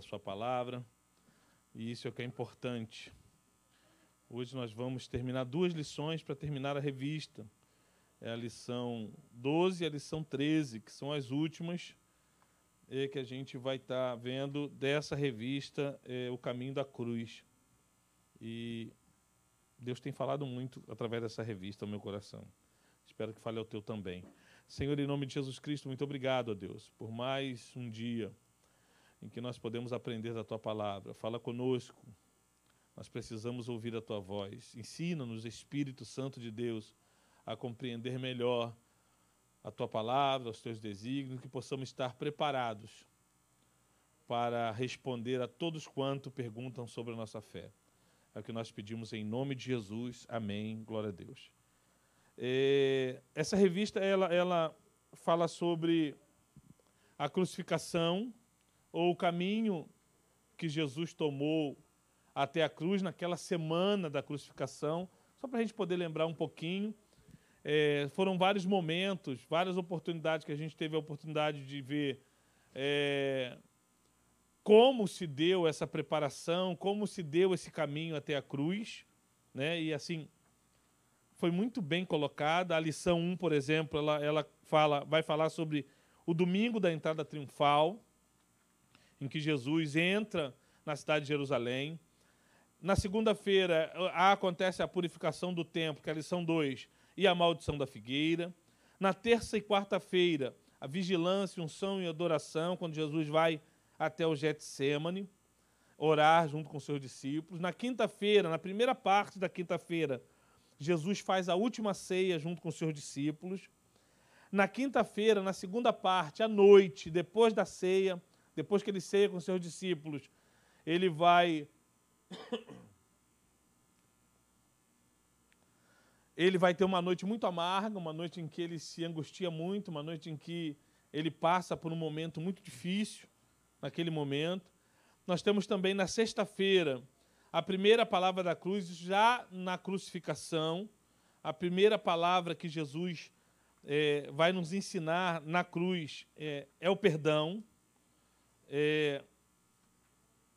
da Sua palavra, e isso é o que é importante. Hoje nós vamos terminar duas lições para terminar a revista. É a lição 12 e a lição 13, que são as últimas é, que a gente vai estar tá vendo dessa revista, é, O Caminho da Cruz. E Deus tem falado muito através dessa revista ao meu coração. Espero que fale ao teu também. Senhor, em nome de Jesus Cristo, muito obrigado, a Deus, por mais um dia em que nós podemos aprender da tua palavra. Fala conosco. Nós precisamos ouvir a tua voz. Ensina-nos, Espírito Santo de Deus, a compreender melhor a tua palavra, os teus desígnios, que possamos estar preparados para responder a todos quanto perguntam sobre a nossa fé. É o que nós pedimos em nome de Jesus. Amém. Glória a Deus. É, essa revista ela, ela fala sobre a crucificação ou o caminho que Jesus tomou até a cruz naquela semana da crucificação, só para a gente poder lembrar um pouquinho. É, foram vários momentos, várias oportunidades que a gente teve a oportunidade de ver é, como se deu essa preparação, como se deu esse caminho até a cruz, né? E assim foi muito bem colocada. A lição 1, por exemplo, ela, ela fala, vai falar sobre o domingo da entrada triunfal, em que Jesus entra na cidade de Jerusalém. Na segunda-feira acontece a purificação do templo, que é a lição 2, e a maldição da figueira. Na terça e quarta-feira, a vigilância, unção e adoração, quando Jesus vai até o Getsemane, orar junto com seus discípulos. Na quinta-feira, na primeira parte da quinta-feira, Jesus faz a última ceia junto com seus discípulos. Na quinta-feira, na segunda parte, à noite, depois da ceia, depois que ele ceia com seus discípulos, ele vai. Ele vai ter uma noite muito amarga, uma noite em que ele se angustia muito, uma noite em que ele passa por um momento muito difícil naquele momento. Nós temos também na sexta-feira a primeira palavra da cruz, já na crucificação, a primeira palavra que Jesus é, vai nos ensinar na cruz é, é o perdão. É,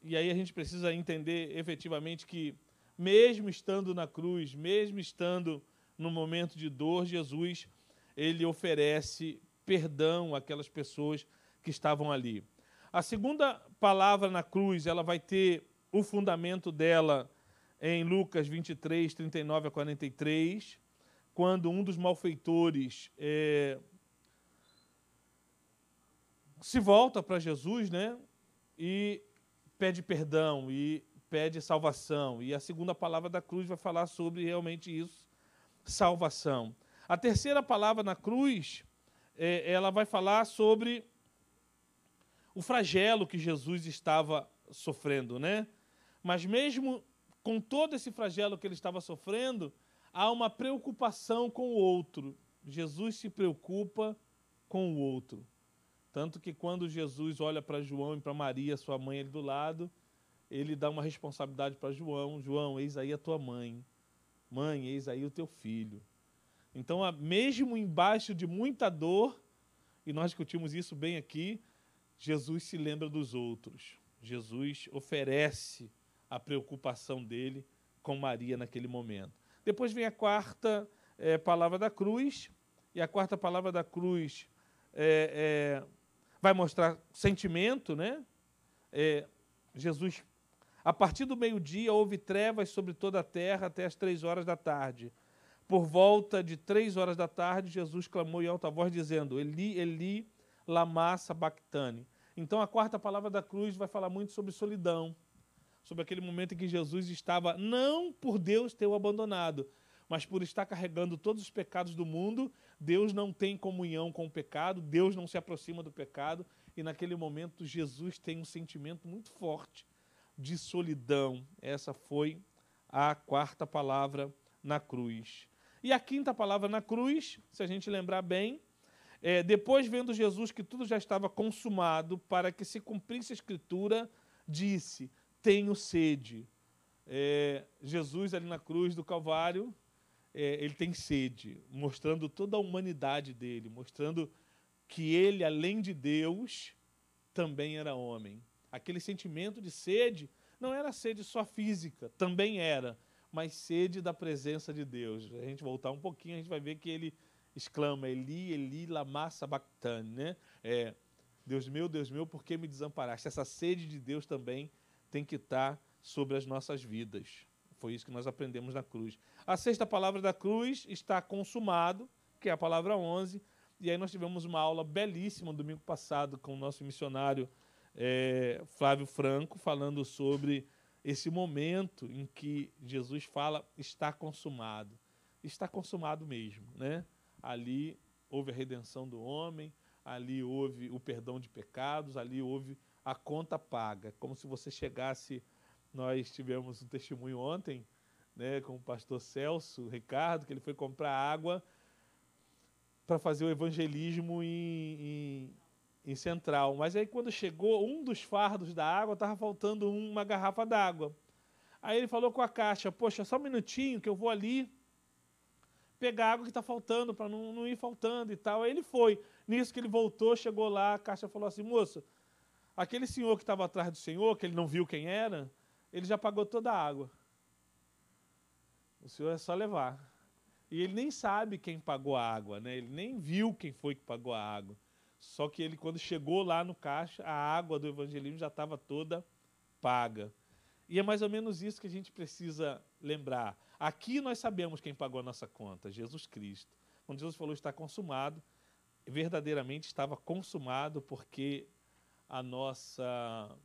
e aí a gente precisa entender efetivamente que, mesmo estando na cruz, mesmo estando no momento de dor, Jesus ele oferece perdão àquelas pessoas que estavam ali. A segunda palavra na cruz, ela vai ter o fundamento dela em Lucas 23, 39 a 43, quando um dos malfeitores é, se volta para Jesus, né? E pede perdão e pede salvação. E a segunda palavra da cruz vai falar sobre realmente isso, salvação. A terceira palavra na cruz, é, ela vai falar sobre o flagelo que Jesus estava sofrendo, né? Mas mesmo com todo esse flagelo que ele estava sofrendo, há uma preocupação com o outro. Jesus se preocupa com o outro. Tanto que quando Jesus olha para João e para Maria, sua mãe ali do lado, ele dá uma responsabilidade para João: João, eis aí a tua mãe. Mãe, eis aí o teu filho. Então, mesmo embaixo de muita dor, e nós discutimos isso bem aqui, Jesus se lembra dos outros. Jesus oferece a preocupação dele com Maria naquele momento. Depois vem a quarta é, palavra da cruz, e a quarta palavra da cruz é, é, vai mostrar sentimento, né? É, Jesus, a partir do meio-dia, houve trevas sobre toda a terra até as três horas da tarde. Por volta de três horas da tarde, Jesus clamou em alta voz, dizendo: Eli, Eli, lama sabachthani. Então, a quarta palavra da cruz vai falar muito sobre solidão, sobre aquele momento em que Jesus estava, não por Deus ter o abandonado, mas por estar carregando todos os pecados do mundo, Deus não tem comunhão com o pecado, Deus não se aproxima do pecado, e naquele momento Jesus tem um sentimento muito forte de solidão. Essa foi a quarta palavra na cruz. E a quinta palavra na cruz, se a gente lembrar bem, é, depois vendo Jesus que tudo já estava consumado para que se cumprisse a escritura, disse: Tenho sede. É, Jesus ali na cruz do Calvário é, ele tem sede, mostrando toda a humanidade dele, mostrando que ele, além de Deus, também era homem. aquele sentimento de sede, não era sede só física, também era, mas sede da presença de Deus. A gente voltar um pouquinho, a gente vai ver que ele exclama, Eli, Eli, lama sabachthani, né? É, Deus meu, Deus meu, por que me desamparaste? Essa sede de Deus também tem que estar sobre as nossas vidas. Foi isso que nós aprendemos na cruz. A sexta palavra da cruz está consumado, que é a palavra 11. E aí nós tivemos uma aula belíssima no domingo passado com o nosso missionário é, Flávio Franco, falando sobre esse momento em que Jesus fala está consumado. Está consumado mesmo, né? Ali houve a redenção do homem, ali houve o perdão de pecados, ali houve a conta paga. Como se você chegasse, nós tivemos um testemunho ontem, né, com o pastor Celso Ricardo, que ele foi comprar água para fazer o evangelismo em, em, em, Central. Mas aí, quando chegou, um dos fardos da água estava faltando uma garrafa d'água. Aí ele falou com a caixa: Poxa, só um minutinho que eu vou ali pegar água que está faltando, para não, não ir faltando e tal. Aí ele foi. Nisso que ele voltou, chegou lá, a caixa falou assim: Moço, aquele senhor que estava atrás do senhor, que ele não viu quem era, ele já pagou toda a água. O senhor é só levar. E ele nem sabe quem pagou a água, né? Ele nem viu quem foi que pagou a água. Só que ele, quando chegou lá no caixa, a água do evangelismo já estava toda paga. E é mais ou menos isso que a gente precisa lembrar. Aqui nós sabemos quem pagou a nossa conta, Jesus Cristo. Quando Jesus falou está consumado, verdadeiramente estava consumado porque a nossa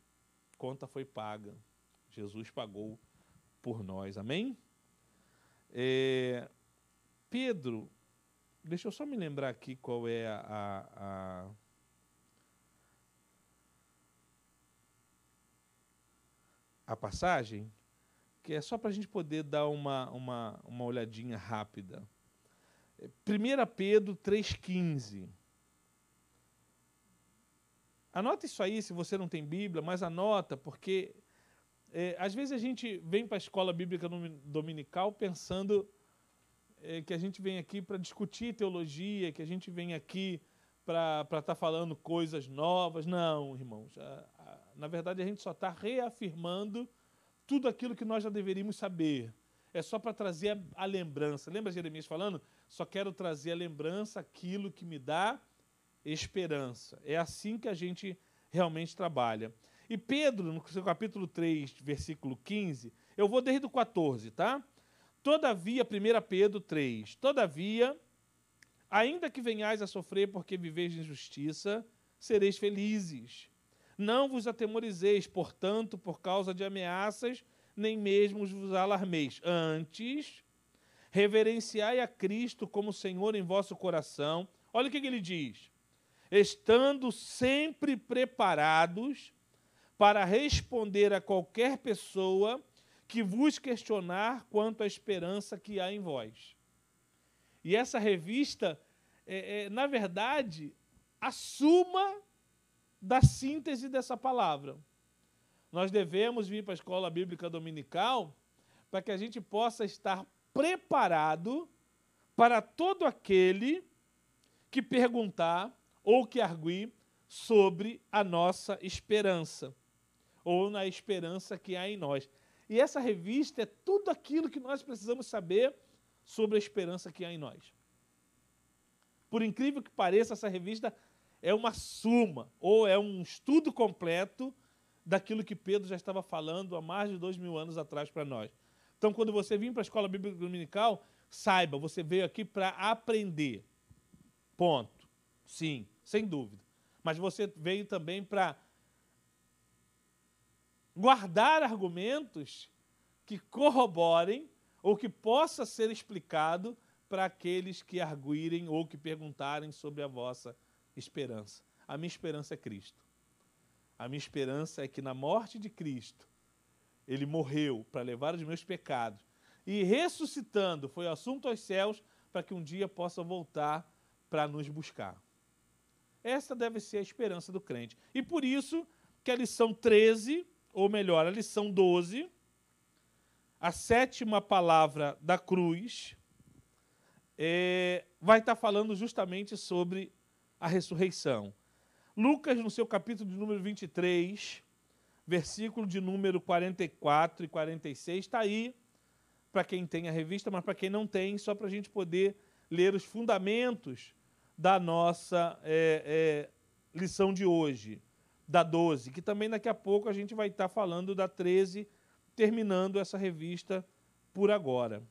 conta foi paga. Jesus pagou por nós. Amém? É, Pedro, deixa eu só me lembrar aqui qual é a, a, a passagem, que é só para a gente poder dar uma, uma, uma olhadinha rápida. 1 é, Pedro 3,15. Anota isso aí se você não tem Bíblia, mas anota, porque é, às vezes a gente vem para a escola bíblica dominical pensando é, que a gente vem aqui para discutir teologia, que a gente vem aqui para estar tá falando coisas novas. Não, irmãos. A, a, na verdade, a gente só está reafirmando tudo aquilo que nós já deveríamos saber. É só para trazer a, a, lembrança. Lembra Jeremias falando? Só quero trazer a lembrança aquilo que me dá esperança. É assim que a gente realmente trabalha. E Pedro, no seu capítulo 3, versículo 15, eu vou desde o 14, tá? Todavia, 1 Pedro 3, todavia, ainda que venhais a sofrer porque viveis em justiça, sereis felizes. Não vos atemorizeis, portanto, por causa de ameaças, nem mesmo vos alarmeis. Antes, reverenciai a Cristo como Senhor em vosso coração. Olha o que ele diz: estando sempre preparados para responder a qualquer pessoa que vos questionar quanto à esperança que há em vós. E essa revista, é, é, na verdade, a suma da síntese dessa palavra. Nós devemos vir para a escola bíblica dominical para que a gente possa estar preparado para todo aquele que perguntar ou que arguir sobre a nossa esperança, ou na esperança que há em nós. E essa revista é tudo aquilo que nós precisamos saber sobre a esperança que há em nós. Por incrível que pareça, essa revista é uma suma, ou é um estudo completo daquilo que Pedro já estava falando há mais de dois mil anos atrás para nós. Então, quando você vir para a escola bíblica dominical, saiba, você veio aqui para aprender. Ponto. Sim, sem dúvida. Mas você veio também para guardar argumentos que corroborem ou que possa ser explicado para aqueles que arguirem ou que perguntarem sobre a vossa esperança. A minha esperança é Cristo. A minha esperança é que na morte de Cristo, ele morreu para levar os meus pecados e ressuscitando foi assunto aos céus para que um dia possa voltar para nos buscar. Essa deve ser a esperança do crente. E por isso que a lição 13 ou melhor, a lição 12, a sétima palavra da cruz, é, vai estar falando justamente sobre a ressurreição. Lucas, no seu capítulo de número 23, versículo de número 44 e 46, está aí para quem tem a revista, mas para quem não tem, só para a gente poder ler os fundamentos da nossa é, é, lição de hoje, da 12, que também daqui a pouco a gente vai estar falando da 13, terminando essa revista por agora.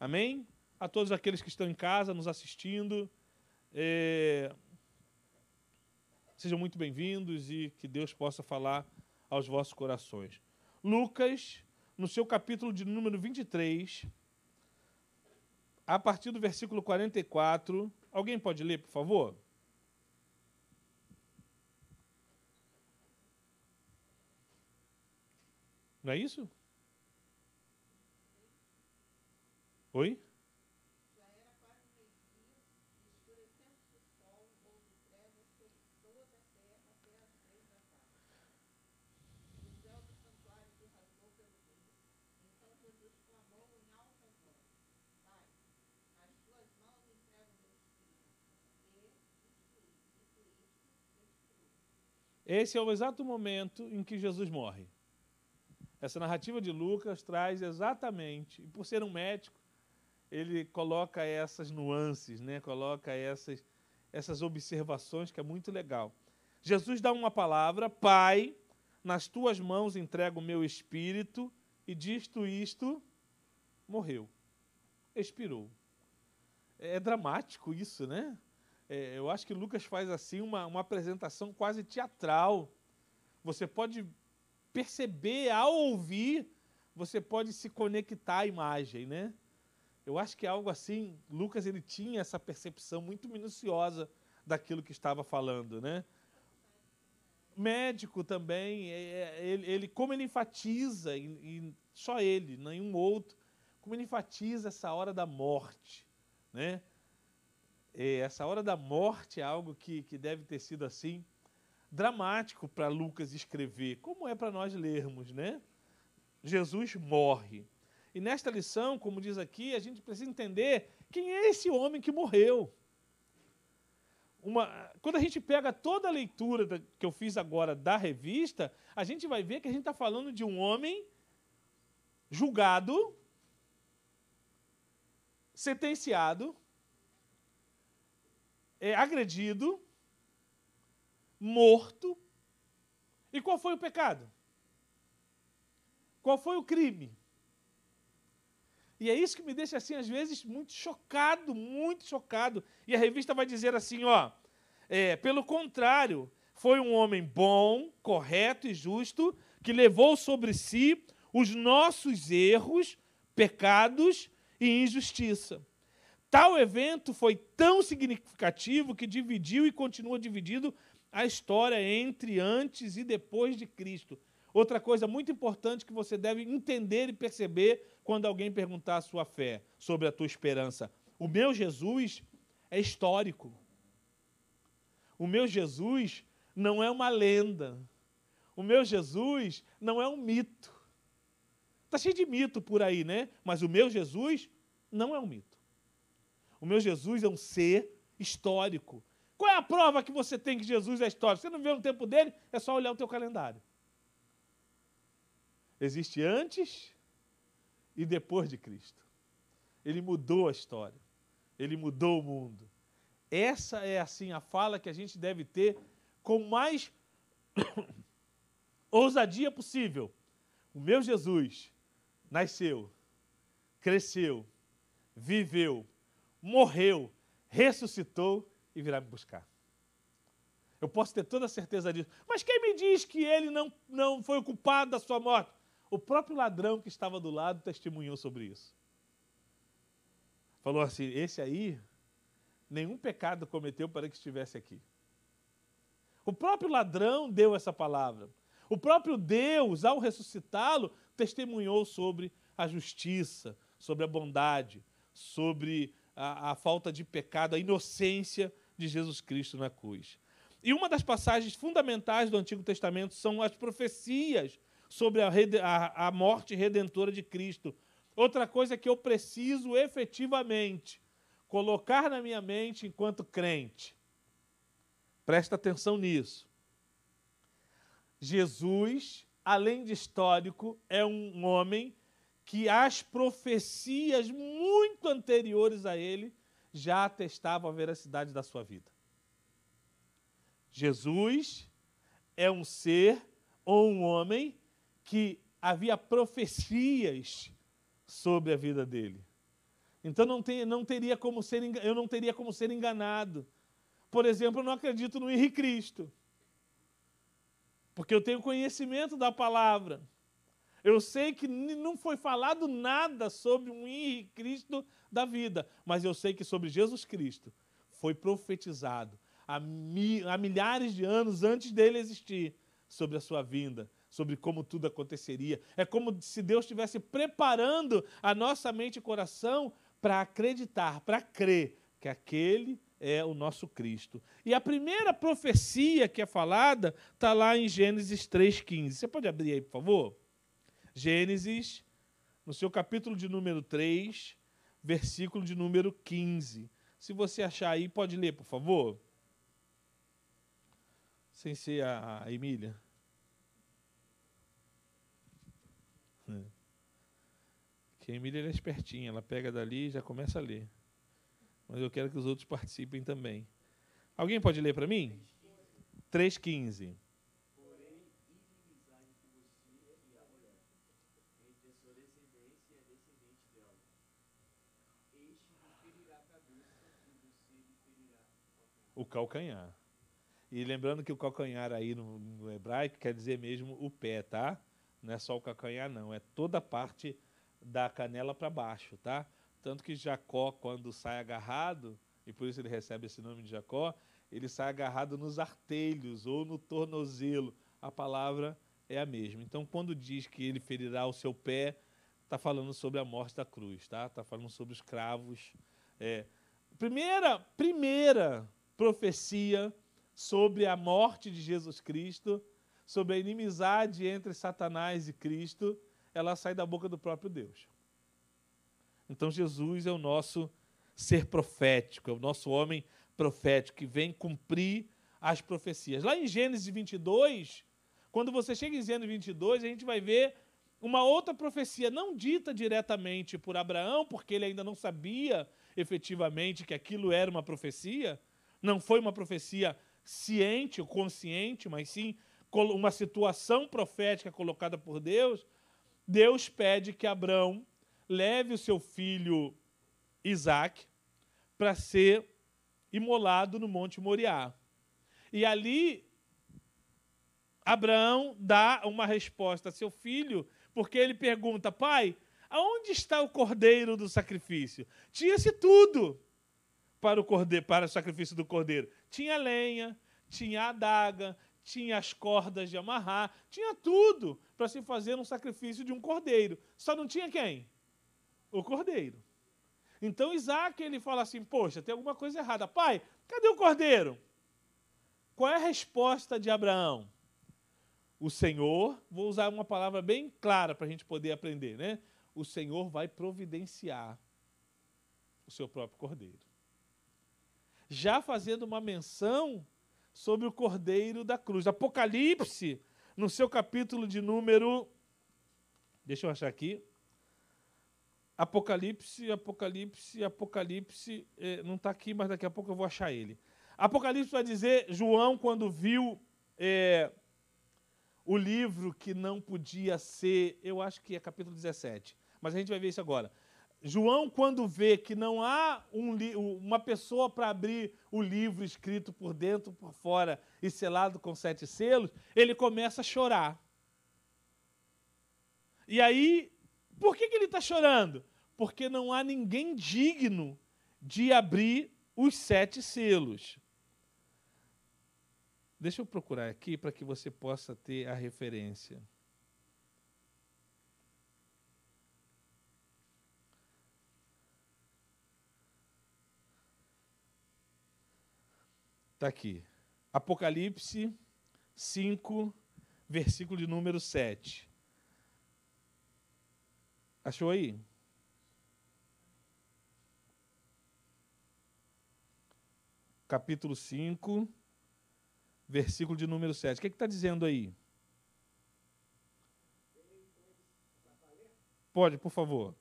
Amém? A todos aqueles que estão em casa nos assistindo, é, sejam muito bem-vindos e que Deus possa falar aos vossos corações. Lucas no seu capítulo de número 23, a partir do versículo 44. Alguém pode ler, por favor? Não é isso? Oi? Esse é o exato momento em que Jesus morre. Essa narrativa de Lucas traz exatamente, e por ser um médico, ele coloca essas nuances, né? coloca essas, essas observações que é muito legal. Jesus dá uma palavra, Pai, nas tuas mãos entrego o meu espírito, e disto isto, morreu, expirou. É dramático isso, né? É, eu acho que Lucas faz assim uma, uma apresentação quase teatral. Você pode perceber ao ouvir, você pode se conectar à imagem, né? Eu acho que é algo assim, Lucas ele tinha essa percepção muito minuciosa daquilo que estava falando, né? Médico também, é, é, ele, ele como ele enfatiza, e, e só ele, nenhum outro, como ele enfatiza essa hora da morte, né? essa hora da morte é algo que, que deve ter sido assim dramático para Lucas escrever, como é para nós lermos, né? Jesus morre. E nesta lição, como diz aqui, a gente precisa entender quem é esse homem que morreu. Uma, quando a gente pega toda a leitura da, que eu fiz agora da revista, a gente vai ver que a gente está falando de um homem julgado, sentenciado, é, agredido, morto. E qual foi o pecado? Qual foi o crime? E é isso que me deixa assim, às vezes, muito chocado, muito chocado. E a revista vai dizer assim: ó, é, pelo contrário, foi um homem bom, correto e justo, que levou sobre si os nossos erros, pecados e injustiça. Tal evento foi tão significativo que dividiu e continua dividindo a história entre antes e depois de Cristo. Outra coisa muito importante que você deve entender e perceber quando alguém perguntar a sua fé, sobre a tua esperança. O meu Jesus é histórico. O meu Jesus não é uma lenda. O meu Jesus não é um mito. Está cheio de mito por aí, né? Mas o meu Jesus não é um mito. O meu Jesus é um ser histórico. Qual é a prova que você tem que Jesus é histórico? Você não vê no tempo dele, é só olhar o teu calendário. Existe antes e depois de Cristo. Ele mudou a história. Ele mudou o mundo. Essa é assim a fala que a gente deve ter com mais ousadia possível. O meu Jesus nasceu, cresceu, viveu, morreu, ressuscitou e virá me buscar. Eu posso ter toda a certeza disso. Mas quem me diz que ele não, não foi o culpado da sua morte? O próprio ladrão que estava do lado testemunhou sobre isso. Falou assim: esse aí, nenhum pecado cometeu para que estivesse aqui. O próprio ladrão deu essa palavra. O próprio Deus, ao ressuscitá-lo, testemunhou sobre a justiça, sobre a bondade, sobre a, a falta de pecado, a inocência de Jesus Cristo na cruz. E uma das passagens fundamentais do Antigo Testamento são as profecias sobre a, a, a, morte redentora de Cristo. Outra coisa que eu preciso efetivamente colocar na minha mente enquanto crente. Presta atenção nisso. Jesus, além de histórico, é um homem que as profecias muito anteriores a ele já atestavam a veracidade da sua vida. Jesus é um ser ou um homem que havia profecias sobre a vida dele. Então não, tem, não teria como ser, eu não teria como ser enganado. Por exemplo, eu não acredito no Henrique Cristo. Porque eu tenho conhecimento da palavra. Eu sei que não foi falado nada sobre um Henrique Cristo da vida, mas eu sei que sobre Jesus Cristo foi profetizado há, mi, há milhares de anos antes dele existir sobre a sua vinda, sobre como tudo aconteceria. É como se Deus estivesse preparando a nossa mente e coração para acreditar, para crer que aquele é o nosso Cristo. E a primeira profecia que é falada está lá em Gênesis 3,15. Você pode abrir aí, por favor? Gênesis, no seu capítulo de número 3, versículo de número 15. Se você achar aí, pode ler, por favor. Sem ser a, Emília. É. Que a Emília é espertinha, ela pega dali e já começa a ler. Mas eu quero que os outros participem também. Alguém pode ler para mim? 3,15. O calcanhar. E lembrando que o calcanhar aí no, no hebraico quer dizer mesmo o pé, tá? Não é só o calcanhar, não. É toda a parte da canela para baixo, tá? Tanto que Jacó, quando sai agarrado, e por isso ele recebe esse nome de Jacó, ele sai agarrado nos artelhos ou no tornozelo. A palavra é a mesma. Então, quando diz que ele ferirá o seu pé, está falando sobre a morte da cruz, tá? Está falando sobre os cravos. É. Primeira, primeira profecia sobre a morte de Jesus Cristo, sobre a inimizade entre Satanás e Cristo, ela sai da boca do próprio Deus. Então Jesus é o nosso ser profético, é o nosso homem profético que vem cumprir as profecias. Lá em Gênesis 22, quando você chega em Gênesis 22, a gente vai ver uma outra profecia, não dita diretamente por Abraão, porque ele ainda não sabia efetivamente que aquilo era uma profecia, não foi uma profecia ciente ou consciente, mas sim uma situação profética colocada por Deus, Deus pede que Abraão leve o seu filho Isaac para ser imolado no Monte Moriá. E ali, Abraão dá uma resposta a seu filho, porque ele pergunta: Pai, aonde está o cordeiro do sacrifício? Tinha-se tudo para o cordeiro, para o sacrifício do cordeiro. Tinha lenha, tinha adaga, tinha as cordas de amarrar, tinha tudo para se fazer um sacrifício de um cordeiro. Só não tinha quem? O cordeiro. Então Isaac ele fala assim: Poxa, tem alguma coisa errada. Pai, cadê o cordeiro? Qual é a resposta de Abraão? O Senhor, vou usar uma palavra bem clara para a gente poder aprender, né? O Senhor vai providenciar o seu próprio cordeiro já fazendo uma menção sobre o cordeiro da cruz. Apocalipse, no seu capítulo de número. Deixa eu achar aqui. Apocalipse, Apocalipse, Apocalipse. Eh, não está aqui, mas daqui a pouco eu vou achar ele. Apocalipse vai dizer: João, quando viu eh, o livro que não podia ser. Eu acho que é capítulo 17, mas a gente vai ver isso agora. João, quando vê que não há um, uma pessoa para abrir o livro escrito por dentro, por fora e selado com sete selos, ele começa a chorar. E aí, por que, que ele está chorando? Porque não há ninguém digno de abrir os sete selos. Deixa eu procurar aqui para que você possa ter a referência. Está aqui. Apocalipse 5, versículo de número 7. Achou aí? Capítulo 5, versículo de número 7. O que é está dizendo aí? Pode, por favor.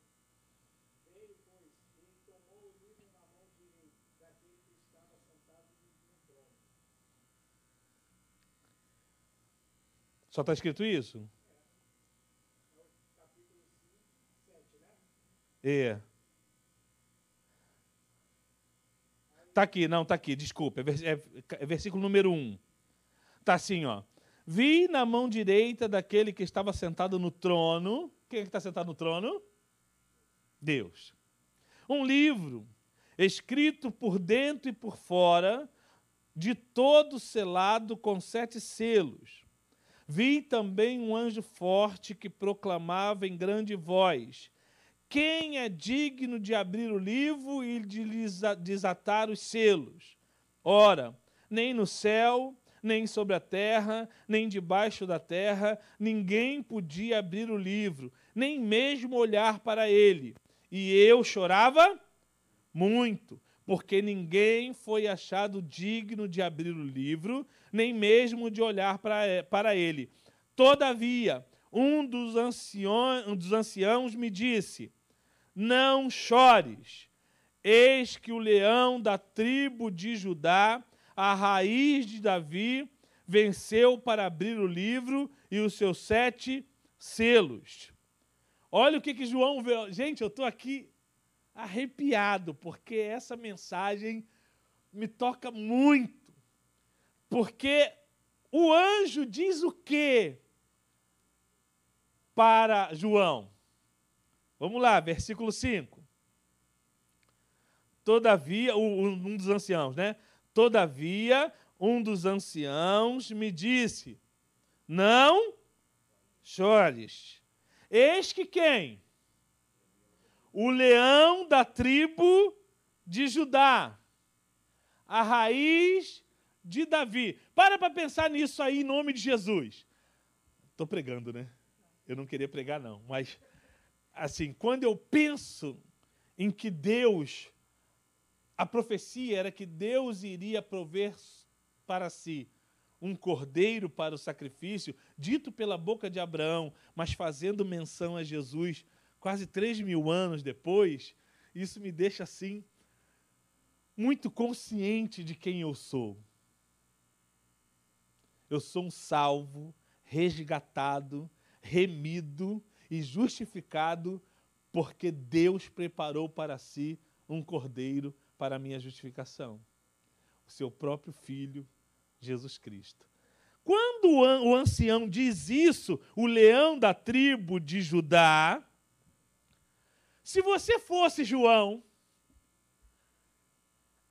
Só está escrito isso? É. Está aqui, não, está aqui, desculpa. É, é, é versículo número 1. Está assim, ó. Vi na mão direita daquele que estava sentado no trono. Quem é que está sentado no trono? Deus. Um livro escrito por dentro e por fora, de todo selado com sete selos. Vi também um anjo forte que proclamava em grande voz: Quem é digno de abrir o livro e de desatar os selos? Ora, nem no céu, nem sobre a terra, nem debaixo da terra, ninguém podia abrir o livro, nem mesmo olhar para ele. E eu chorava muito, porque ninguém foi achado digno de abrir o livro, nem mesmo de olhar para, ele. Todavia, um dos, anciões, um dos anciãos me disse: Não chores, eis que o leão da tribo de Judá a raiz de Davi, venceu para abrir o livro e os seus sete selos. Olha o que, que João vê. Gente, eu estou aqui arrepiado, porque essa mensagem me toca muito. Porque o anjo diz o quê para João? Vamos lá, versículo 5. Todavia, um dos anciãos, né? Todavia, um dos anciãos me disse: Não chores. Eis que quem? O leão da tribo de Judá, a raiz de Davi. Para para pensar nisso aí em nome de Jesus. Estou pregando, né? Eu não queria pregar, não. Mas, assim, quando eu penso em que Deus a profecia era que Deus iria prover para si um cordeiro para o sacrifício, dito pela boca de Abraão, mas fazendo menção a Jesus quase três mil anos depois, isso me deixa assim muito consciente de quem eu sou. Eu sou um salvo, resgatado, remido e justificado, porque Deus preparou para si um cordeiro para a minha justificação. O seu próprio filho, Jesus Cristo. Quando o ancião diz isso, o leão da tribo de Judá, se você fosse João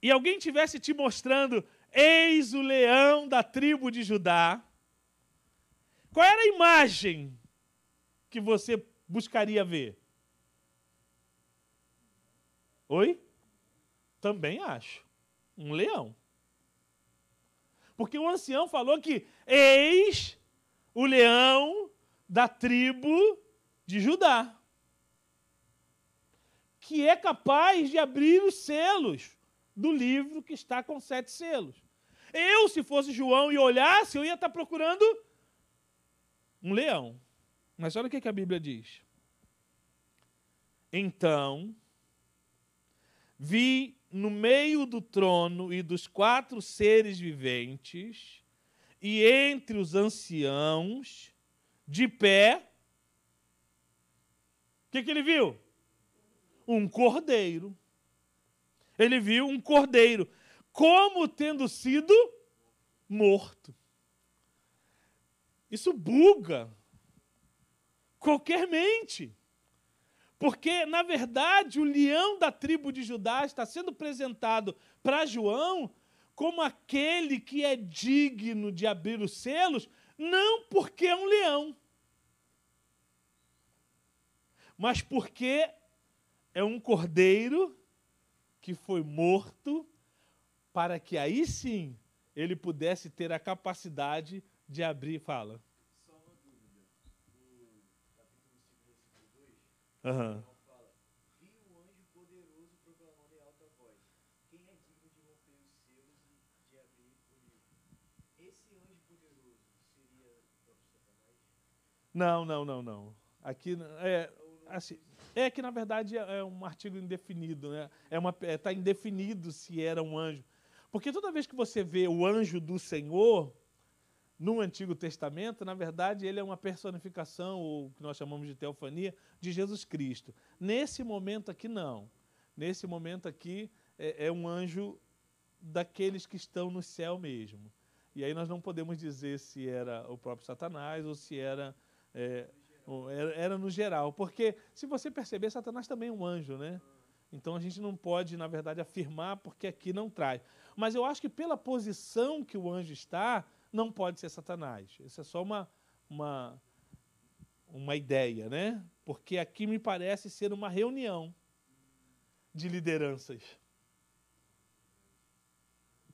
e alguém tivesse te mostrando, eis o leão da tribo de Judá, qual era a imagem que você buscaria ver? Oi? Também acho. Um leão. Porque o ancião falou que eis o leão da tribo de Judá, que é capaz de abrir os selos do livro que está com sete selos. Eu, se fosse João e olhasse, eu ia estar procurando um leão. Mas olha o que a Bíblia diz. Então, vi no meio do trono e dos quatro seres viventes, e entre os anciãos, de pé, o que, que ele viu? Um cordeiro. Ele viu um cordeiro, como tendo sido morto. Isso buga qualquer mente. Porque, na verdade, o leão da tribo de Judá está sendo apresentado para João como aquele que é digno de abrir os selos, não porque é um leão, mas porque é um cordeiro que foi morto para que aí sim ele pudesse ter a capacidade de abrir. Fala. Uhum. fala, vi um anjo poderoso proclamando em alta voz, quem é digno de romper os selos e de abrir o livro? Esse anjo poderoso seria o próprio Satanás? Não, não, não, não. Aqui é. Assim, é que, na verdade, é é um artigo indefinido. Né? É uma, é, tá indefinido se era um anjo. Porque toda vez que você vê o anjo do Senhor, no Antigo Testamento, na verdade, ele é uma personificação, ou o que nós chamamos de teofania, de Jesus Cristo. Nesse momento aqui, não. Nesse momento aqui, é, é um anjo daqueles que estão no céu mesmo. E aí nós não podemos dizer se era o próprio Satanás ou se era, é, era, era no geral. Porque, se você perceber, Satanás também é um anjo, né? Então a gente não pode, na verdade, afirmar porque aqui não traz. Mas eu acho que pela posição que o anjo está, não pode ser Satanás. Isso é só uma, uma, uma ideia, né? Porque aqui me parece ser uma reunião de lideranças.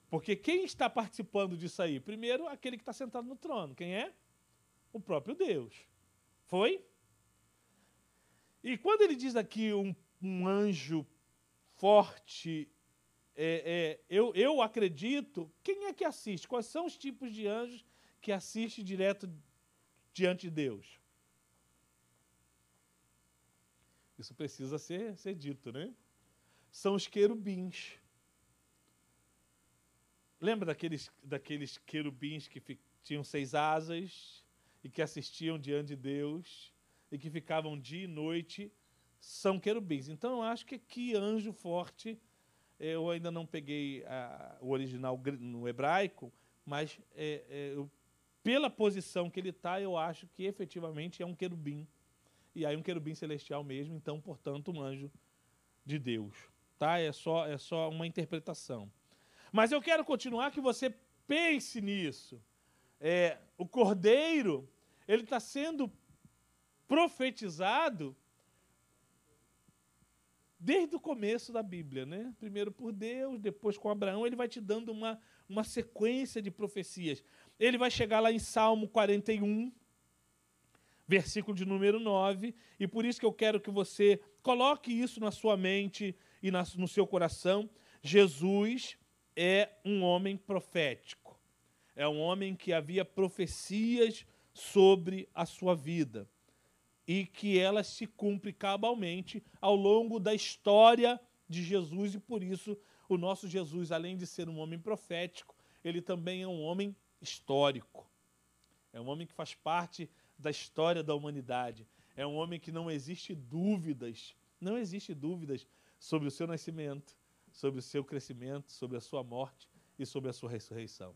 Porque quem está participando disso aí? Primeiro, aquele que está sentado no trono. Quem é? O próprio Deus. Foi? E quando ele diz aqui um, um anjo forte, é, é, eu, eu acredito, quem é que assiste? Quais são os tipos de anjos que assiste direto diante de Deus? Isso precisa ser, ser dito, né? São os querubins. Lembra daqueles, daqueles querubins que fi, tinham seis asas e que assistiam diante de Deus e que ficavam dia e noite? São querubins. Então eu acho que que anjo forte. Eu ainda não peguei a, o original no hebraico, mas é, é, eu, pela posição que ele está, eu acho que efetivamente é um querubim. E aí um querubim celestial mesmo, então, portanto, um anjo de Deus. Tá? É só, é só uma interpretação. Mas eu quero continuar que você pense nisso. É, o cordeiro, ele está sendo profetizado desde o começo da Bíblia, né? Primeiro por Deus, depois com Abraão, ele vai te dando uma, uma sequência de profecias. Ele vai chegar lá em Salmo 41, versículo de número 9, e por isso que eu quero que você coloque isso na sua mente e na, no seu coração. Jesus é um homem profético. É um homem que havia profecias sobre a sua vida e que elas se cumprem cabalmente ao longo da história de Jesus e por isso o nosso Jesus, além de ser um homem profético, ele também é um homem histórico. É um homem que faz parte da história da humanidade. É um homem que não existe dúvidas, não existe dúvidas sobre o seu nascimento, sobre o seu crescimento, sobre a sua morte e sobre a sua ressurreição.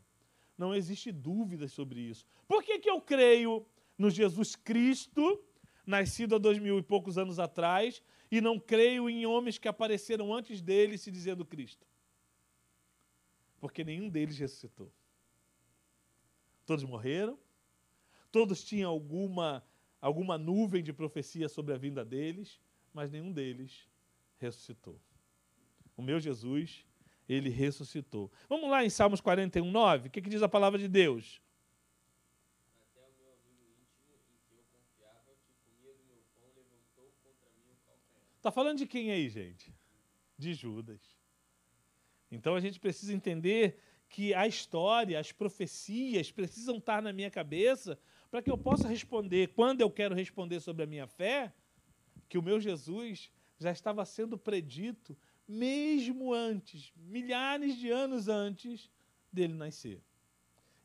Não existe dúvida sobre isso. Por que, que eu creio no Jesus Cristo, nascido há dois mil e poucos anos atrás, e não creio em homens que apareceram antes dele se dizendo Cristo? Porque nenhum deles ressuscitou. Todos morreram, todos tinham alguma, alguma nuvem de profecia sobre a vinda deles, mas nenhum deles ressuscitou. O meu Jesus, ele ressuscitou. Vamos lá em Salmos 41, 9. O que, que diz a palavra de Deus? Até o meu amigo íntimo, em que eu confiava, que comia do meu pão, levantou contra mim o calcanhar. Está falando de quem aí, gente? De Judas. Então a gente precisa entender que a história, as profecias precisam estar na minha cabeça para que eu possa responder, quando eu quero responder sobre a minha fé, que o meu Jesus já estava sendo predito mesmo antes, milhares de anos antes dele nascer.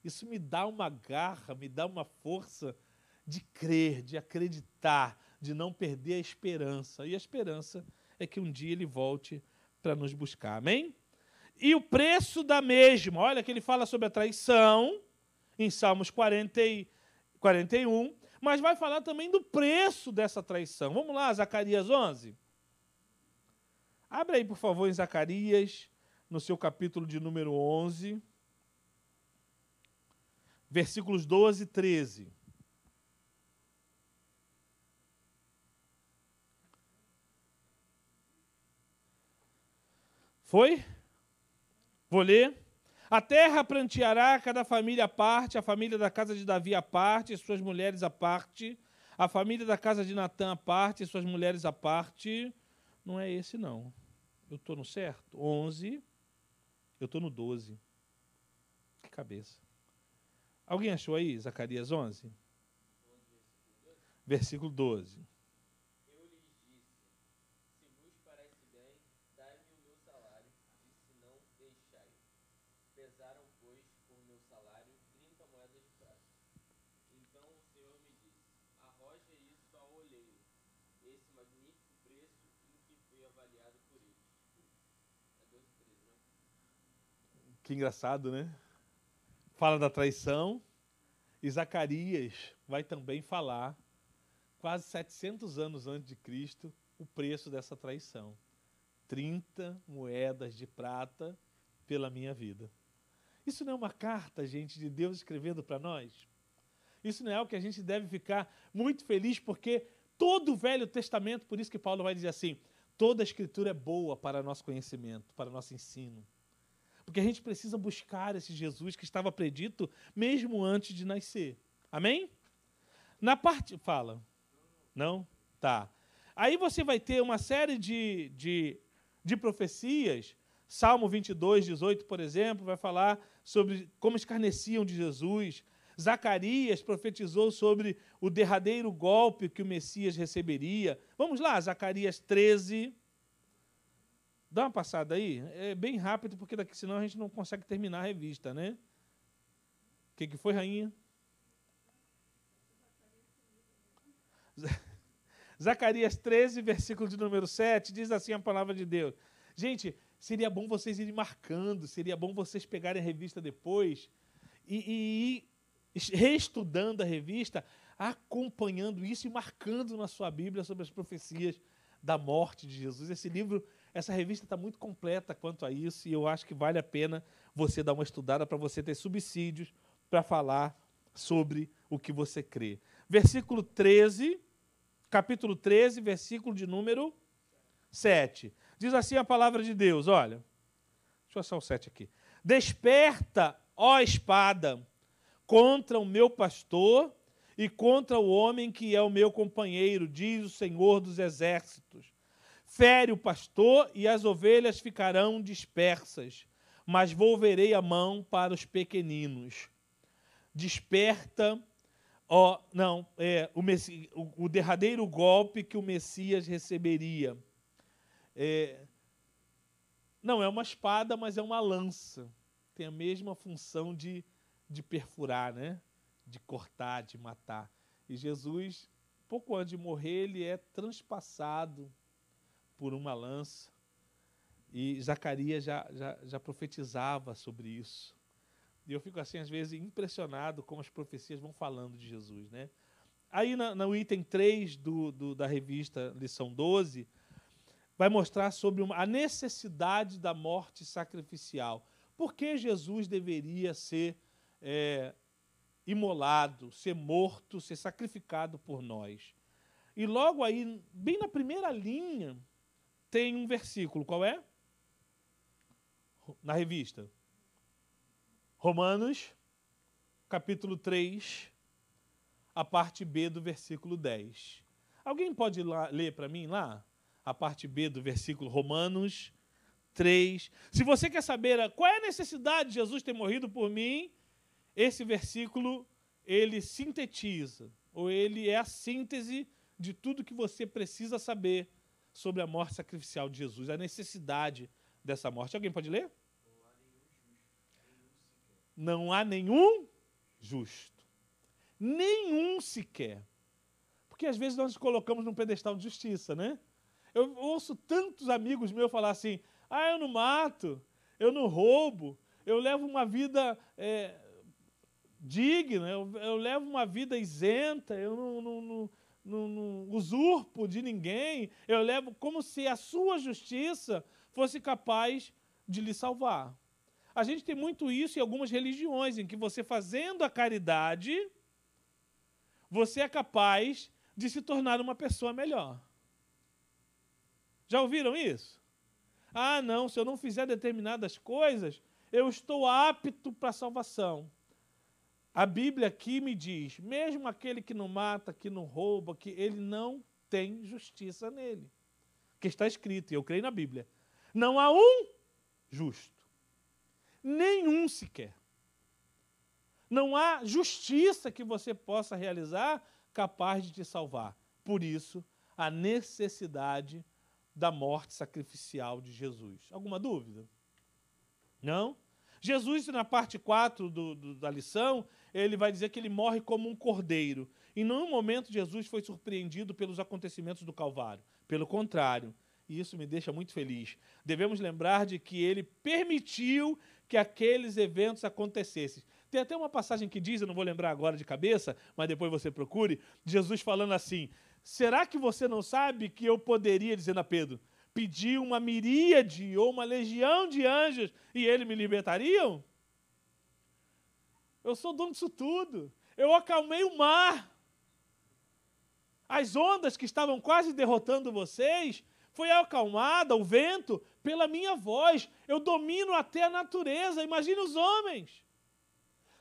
Isso me dá uma garra, me dá uma força de crer, de acreditar, de não perder a esperança. E a esperança é que um dia ele volte para nos buscar. Amém? E o preço da mesma, olha que ele fala sobre a traição, em Salmos 40 e 41, mas vai falar também do preço dessa traição. Vamos lá, Zacarias 11. Abre aí, por favor, em Zacarias, no seu capítulo de número 11, versículos 12 e 13. Foi? Vou ler. A terra planteará cada família à parte, a família da casa de Davi à parte, suas mulheres à parte, a família da casa de Natã à parte, suas mulheres à parte. Não é esse, não. Eu estou no certo? 11. Eu estou no 12. Que cabeça. Alguém achou aí Zacarias 11? Versículo 12. Eu lhe esse magnífico preço em que foi avaliado por ele. É 12 13, né? Que engraçado, né? Fala da traição. E Zacarias vai também falar, quase 700 anos antes de Cristo, o preço dessa traição. 30 moedas de prata pela minha vida. Isso não é uma carta, gente, de Deus escrevendo para nós? Isso não é algo que a gente deve ficar muito feliz, porque todo o Velho Testamento, por isso que Paulo vai dizer assim: toda a Escritura é boa para nosso conhecimento, para nosso ensino. Porque a gente precisa buscar esse Jesus que estava predito mesmo antes de nascer. Amém? Na parte. Fala. Não? Tá. Aí você vai ter uma série de, de, de profecias. Salmo 22, 18, por exemplo, vai falar sobre como escarneciam de Jesus. Zacarias profetizou sobre o derradeiro golpe que o Messias receberia. Vamos lá, Zacarias 13. Dá uma passada aí. É bem rápido, porque daqui senão a gente não consegue terminar a revista, né? O que, que foi, rainha? Zacarias 13, versículo de número 7, diz assim a palavra de Deus. Gente, seria bom vocês irem marcando, seria bom vocês pegarem a revista depois e, e ir reestudando a revista, acompanhando isso e marcando na sua Bíblia sobre as profecias da morte de Jesus. Esse livro, essa revista está muito completa quanto a isso e eu acho que vale a pena você dar uma estudada para você ter subsídios para falar sobre o que você crê. Versículo 13, capítulo 13, versículo de número 7. Diz assim a palavra de Deus, olha. Deixa eu achar o 7 aqui. Desperta, ó espada, contra o meu pastor e contra o homem que é o meu companheiro, diz o Senhor dos exércitos. Fere o pastor e as ovelhas ficarão dispersas, mas volverei a mão para os pequeninos. Desperta, ó, não, é o, Messi, o, o derradeiro golpe que o Messias receberia. É, não é uma espada, mas é uma lança. Tem a mesma função de de perfurar, né? de cortar, de matar. E Jesus, pouco antes de morrer, ele é transpassado por uma lança. E Zacarias já, já, já profetizava sobre isso. E eu fico assim, às vezes, impressionado como as profecias vão falando de Jesus. Né? Aí, na, no item 3 do, do, da revista Lição 12, vai mostrar sobre uma, a necessidade da morte sacrificial. Por que Jesus deveria ser é, imolado, ser morto, ser sacrificado por nós. E logo aí, bem na primeira linha, tem um versículo. Qual é? Na revista. Romanos, capítulo 3, a parte B do versículo 10. Alguém pode lá, ler para mim lá? A parte B do versículo Romanos 3. Se você quer saber qual é a necessidade de Jesus ter morrido por mim, esse versículo ele sintetiza, ou ele é a síntese de tudo que você precisa saber sobre a morte sacrificial de Jesus, a necessidade dessa morte. Alguém pode ler? Não há nenhum justo. Nenhum sequer. Porque às vezes nós nos colocamos num pedestal de justiça, né? Eu ouço tantos amigos meus falar assim: ah, eu não mato, eu não roubo, eu levo uma vida é, digna, eu, eu levo uma vida isenta, eu não, não, não, não, não usurpo de ninguém, eu levo como se a sua justiça fosse capaz de lhe salvar. A gente tem muito isso em algumas religiões, em que você fazendo a caridade, você é capaz de se tornar uma pessoa melhor. Já ouviram isso? Ah, não, se eu não fizer determinadas coisas, eu estou apto para a salvação. A Bíblia aqui me diz: mesmo aquele que não mata, que não rouba, que ele não tem justiça nele. Que está escrito, e eu creio na Bíblia. Não há um justo. Nenhum sequer. Não há justiça que você possa realizar capaz de te salvar. Por isso, a necessidade da morte sacrificial de Jesus. Alguma dúvida? Não? Jesus, na parte 4 do, do, da lição, ele vai dizer que ele morre como um cordeiro. Em nenhum momento Jesus foi surpreendido pelos acontecimentos do Calvário. Pelo contrário, e isso me deixa muito feliz. Devemos lembrar de que ele permitiu que aqueles eventos acontecessem. Tem até uma passagem que diz, eu não vou lembrar agora de cabeça, mas depois você procure, Jesus falando assim: Será que você não sabe que eu poderia, dizendo a Pedro, pedir uma miríade ou uma legião de anjos e eles me libertariam? Eu sou dono disso tudo. Eu acalmei o mar. As ondas que estavam quase derrotando vocês foi acalmada, o vento, pela minha voz. Eu domino até a natureza. Imagine os homens.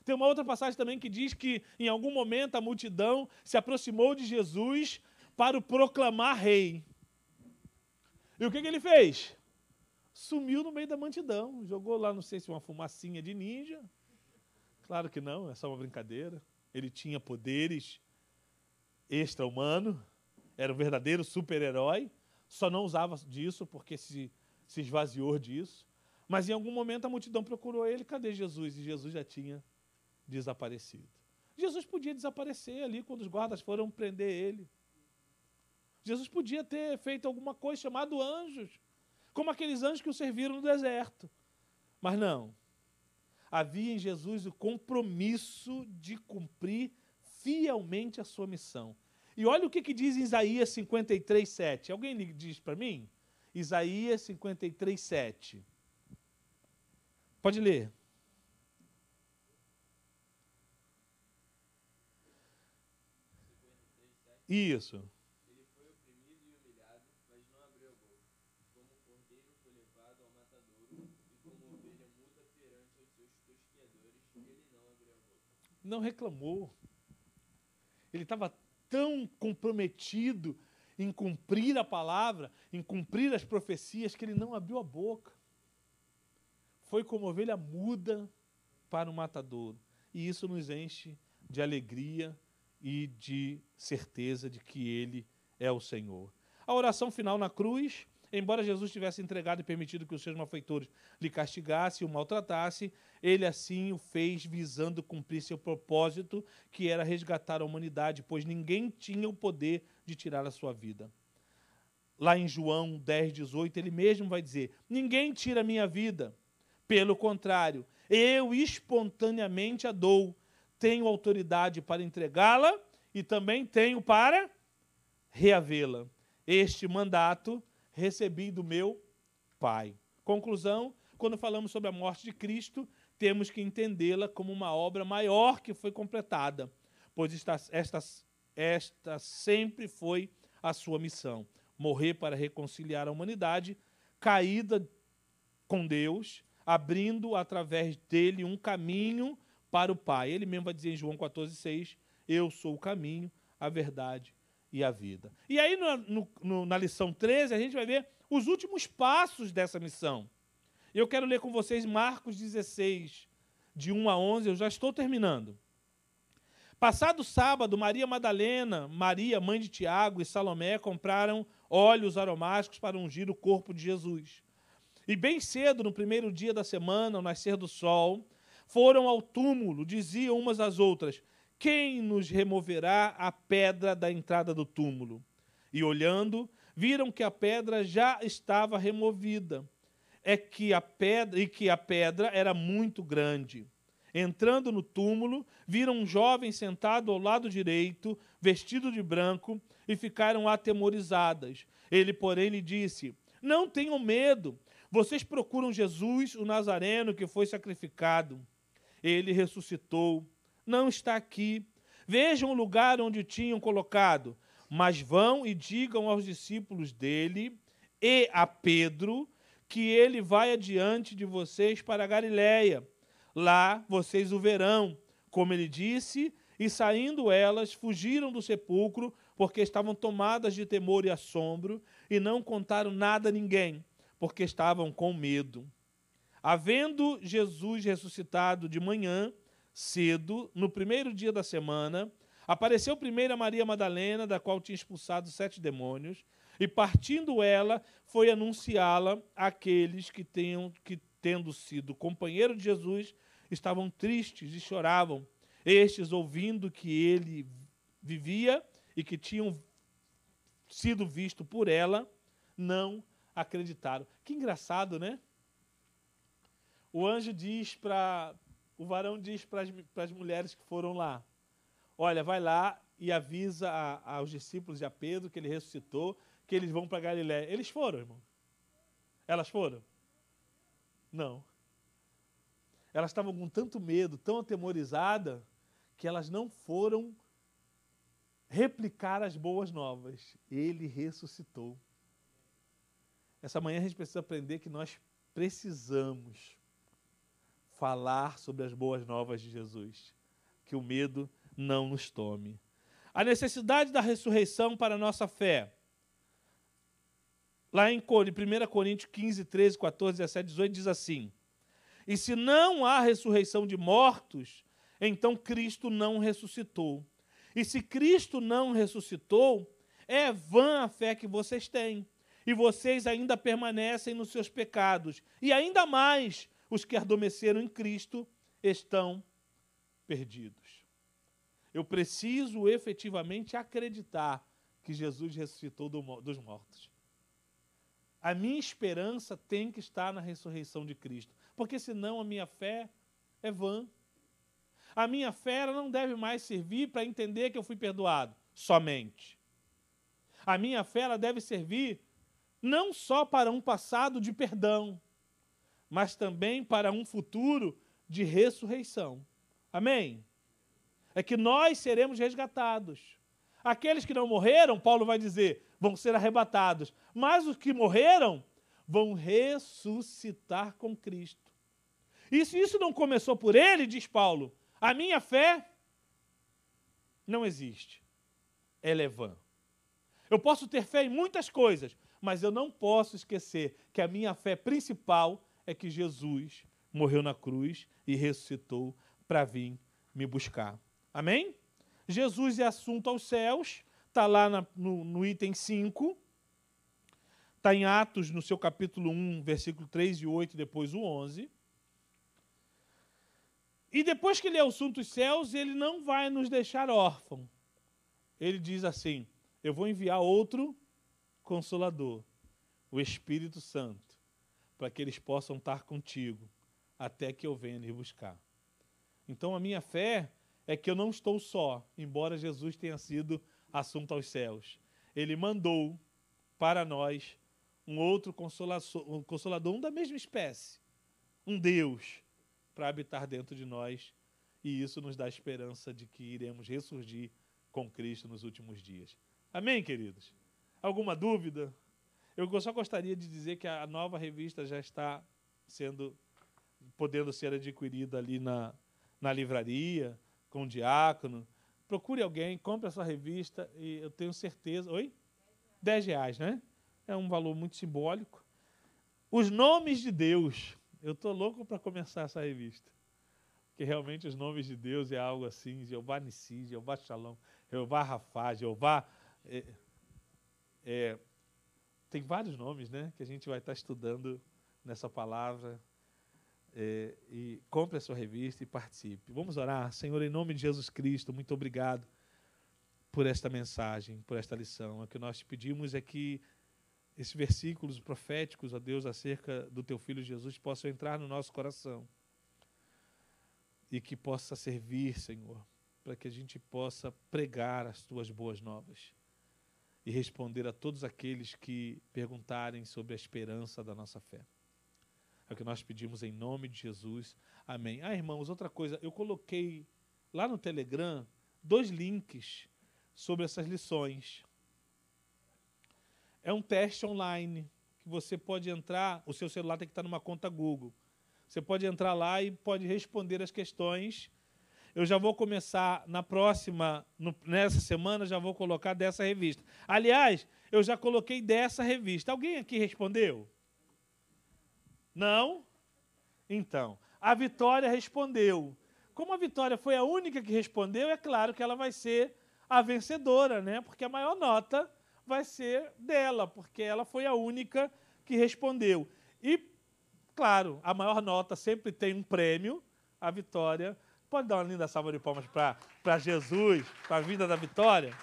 Tem uma outra passagem também que diz que em algum momento a multidão se aproximou de Jesus para o proclamar rei. E o que, que ele fez? Sumiu no meio da multidão, jogou lá, não sei se uma fumacinha de ninja. Claro que não, é só uma brincadeira. Ele tinha poderes extra-humanos, era um verdadeiro super-herói, só não usava disso porque se, se esvaziou disso. Mas em algum momento a multidão procurou ele, cadê Jesus? E Jesus já tinha desaparecido. Jesus podia desaparecer ali quando os guardas foram prender ele. Jesus podia ter feito alguma coisa chamado anjos, como aqueles anjos que o serviram no deserto. Mas não. Havia em Jesus o compromisso de cumprir fielmente a sua missão. E olha o que, que diz Isaías 53, 7. Alguém diz para mim? Isaías 53, 7. Pode ler. Isso. Não reclamou. Ele estava tão comprometido em cumprir a palavra, em cumprir as profecias, que ele não abriu a boca. Foi como ovelha muda para o matadouro. E isso nos enche de alegria e de certeza de que Ele é o Senhor. A oração final na cruz Embora Jesus tivesse entregado e permitido que os seus malfeitores lhe castigassem e o maltratassem, ele assim o fez visando cumprir seu propósito, que era resgatar a humanidade, pois ninguém tinha o poder de tirar a sua vida. Lá em João 10, 18, ele mesmo vai dizer: Ninguém tira a minha vida. Pelo contrário, eu espontaneamente a dou. Tenho autoridade para entregá-la e também tenho para reavê-la. Este mandato recebi do meu Pai. Conclusão: quando falamos sobre a morte de Cristo, temos que entendê-la como uma obra maior que foi completada, pois esta, esta, esta sempre foi a sua missão: morrer para reconciliar a humanidade caída com Deus, abrindo através dele um caminho para o Pai. Ele mesmo vai dizer em João 14,6: Eu sou o caminho, a verdade e a vida. E aí, no, no, na lição 13, a gente vai ver os últimos passos dessa missão. Eu quero ler com vocês Marcos 16, de 1 a 11, eu já estou terminando. Passado sábado, Maria Madalena, Maria, mãe de Tiago e Salomé compraram óleos aromáticos para ungir o corpo de Jesus. E bem cedo, no primeiro dia da semana, ao nascer do sol, foram ao túmulo, diziam umas às outras: quem nos removerá a pedra da entrada do túmulo? E olhando, viram que a pedra já estava removida. É que a pedra e que a pedra era muito grande. Entrando no túmulo, viram um jovem sentado ao lado direito, vestido de branco, e ficaram atemorizadas. Ele, porém, lhe disse: Não tenham medo. Vocês procuram Jesus, o Nazareno, que foi sacrificado. Ele ressuscitou não está aqui. Vejam o lugar onde o tinham colocado. Mas vão e digam aos discípulos dele e a Pedro que ele vai adiante de vocês para Galiléia. Lá vocês o verão. Como ele disse, e saindo elas, fugiram do sepulcro, porque estavam tomadas de temor e assombro, e não contaram nada a ninguém, porque estavam com medo. Havendo Jesus ressuscitado de manhã, cedo, no primeiro dia da semana, apareceu primeiro a Maria Madalena, da qual tinha expulsado sete demônios, e partindo ela, foi anunciá-la àqueles que, tenham, que, tendo sido companheiro de Jesus, estavam tristes e choravam. Estes, ouvindo que ele vivia e que tinham sido visto por ela, não acreditaram. Que engraçado, né? O anjo diz para. O varão diz para as mulheres que foram lá: Olha, vai lá e avisa a, aos discípulos de a Pedro que ele ressuscitou, que eles vão para Galiléia. Eles foram, irmão. Elas foram? Não. Elas estavam com tanto medo, tão atemorizadas, que elas não foram replicar as boas novas. Ele ressuscitou. Essa manhã a gente precisa aprender que nós precisamos falar sobre as boas novas de Jesus. Que o medo não nos tome. A necessidade da ressurreição para a nossa fé. Lá em 1 Coríntios 15, 13, 14, 17, 18 diz assim: E se não há ressurreição de mortos, então Cristo não ressuscitou. E se Cristo não ressuscitou, é vã a fé que vocês têm. E vocês ainda permanecem nos seus pecados. E ainda mais, os que adormeceram em Cristo estão perdidos. Eu preciso efetivamente acreditar que Jesus ressuscitou dos mortos. A minha esperança tem que estar na ressurreição de Cristo, porque senão a minha fé é vã. A minha fé não deve mais servir para entender que eu fui perdoado somente. A minha fé deve servir não só para um passado de perdão, mas também para um futuro de ressurreição. Amém? É que nós seremos resgatados. Aqueles que não morreram, Paulo vai dizer, vão ser arrebatados. Mas os que morreram vão ressuscitar com Cristo. E se isso não começou por ele, diz Paulo, a minha fé não existe. Ela é vã. Eu posso ter fé em muitas coisas, mas eu não posso esquecer que a minha fé principal é que Jesus morreu na cruz e ressuscitou para vir me buscar. Amém? Jesus é assunto aos céus, está lá na, no, no item 5, está em Atos, no seu capítulo 1, versículo 3 e 8, depois o 11. E depois que ele é assunto aos céus, ele não vai nos deixar órfãos. Ele diz assim: Eu vou enviar outro consolador, o Espírito Santo, para que eles possam estar contigo até que eu venha lhe buscar. Então a minha fé é que eu não estou só, embora Jesus tenha sido assunto aos céus. Ele mandou para nós um outro consolador, um consolador, um da mesma espécie, um Deus, para habitar dentro de nós. E isso nos dá esperança de que iremos ressurgir com Cristo nos últimos dias. Amém, queridos? Alguma dúvida? Eu só gostaria de dizer que a nova revista já está sendo, podendo ser adquirida ali na, na livraria, com o diácono. Procure alguém, compre essa revista e eu tenho certeza. Oi? 10 reais, né? É um valor muito simbólico. Os nomes de Deus. Eu estou louco para começar essa revista. Porque realmente os nomes de Deus é algo assim: Jeová Nissi, Jeová Shalom, Jeová Rafá, Jeová. É, é, tem vários nomes né, que a gente vai estar estudando nessa palavra é, e compre a sua revista e participe. Vamos orar. Senhor, em nome de Jesus Cristo, muito obrigado por esta mensagem, por esta lição. O que nós te pedimos é que esses versículos proféticos, ó Deus, acerca do teu filho Jesus, possam entrar no nosso coração e que possa servir, Senhor, para que a gente possa pregar as tuas boas novas e responder a todos aqueles que perguntarem sobre a esperança da nossa fé. É o que nós pedimos em nome de Jesus. Amém. Ah, irmãos, outra coisa, eu coloquei lá no Telegram dois links sobre essas lições. É um teste online que você pode entrar, o seu celular tem que estar numa conta Google. Você pode entrar lá e pode responder as questões. Eu já vou começar na próxima, no, nessa semana, já vou colocar dessa revista. Aliás, eu já coloquei dessa revista. Alguém aqui respondeu? Não? Então, a Vitória respondeu. Como a Vitória foi a única que respondeu, é claro que ela vai ser a vencedora, né? Porque a maior nota vai ser dela, porque ela foi a única que respondeu. E, claro, a maior nota sempre tem um prêmio. A Vitória Pode dar uma linda salva de palmas para Jesus, para a vida da vitória?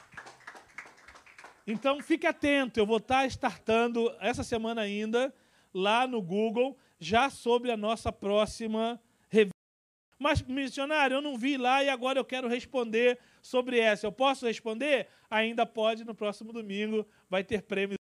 Então, fique atento, eu vou estar startando essa semana ainda, lá no Google, já sobre a nossa próxima revista. Mas, missionário, eu não vi lá e agora eu quero responder sobre essa. Eu posso responder? Ainda pode, no próximo domingo vai ter prêmio